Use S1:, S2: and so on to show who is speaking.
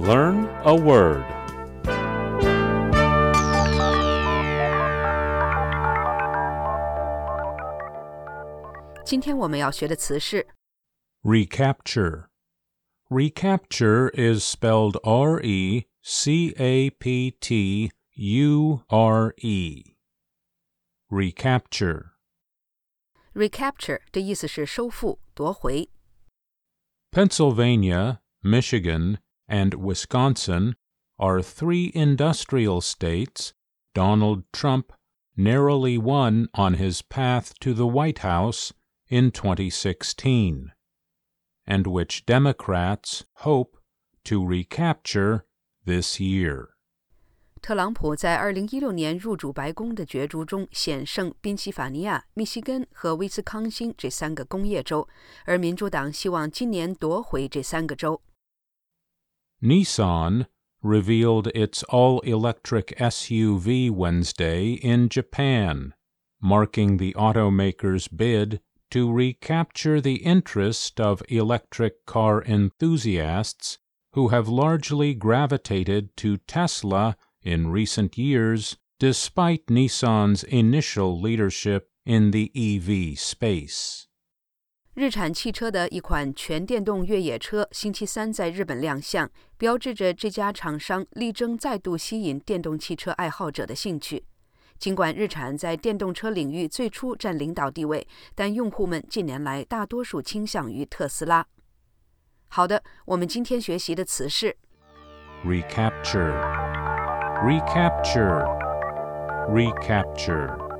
S1: Learn a word.
S2: 今天我们要学的词是
S1: Recapture. Recapture is spelled R E C A P T U R E. Recapture.
S2: recapture 的意思是收复、夺回。
S1: Pennsylvania, Michigan, and Wisconsin are three industrial states Donald Trump narrowly won on his path to the White House in 2016, and which Democrats hope to recapture this year.
S2: 特朗普在2016年入主白宫的角逐中险胜宾夕法尼亚、密西根和威斯康星这三个工业州，而民主党希望今年夺回这三个州。
S1: Nissan revealed its all electric SUV Wednesday in Japan, marking the automaker's bid to recapture the interest of electric car enthusiasts who have largely gravitated to Tesla in recent years, despite Nissan's initial leadership in the EV space.
S2: 日产汽车的一款全电动越野车星期三在日本亮相，标志着这家厂商力争再度吸引电动汽车爱好者的兴趣。尽管日产在电动车领域最初占领导地位，但用户们近年来大多数倾向于特斯拉。好的，我们今天学习的词是
S1: Recapture. Recapture. Recapture.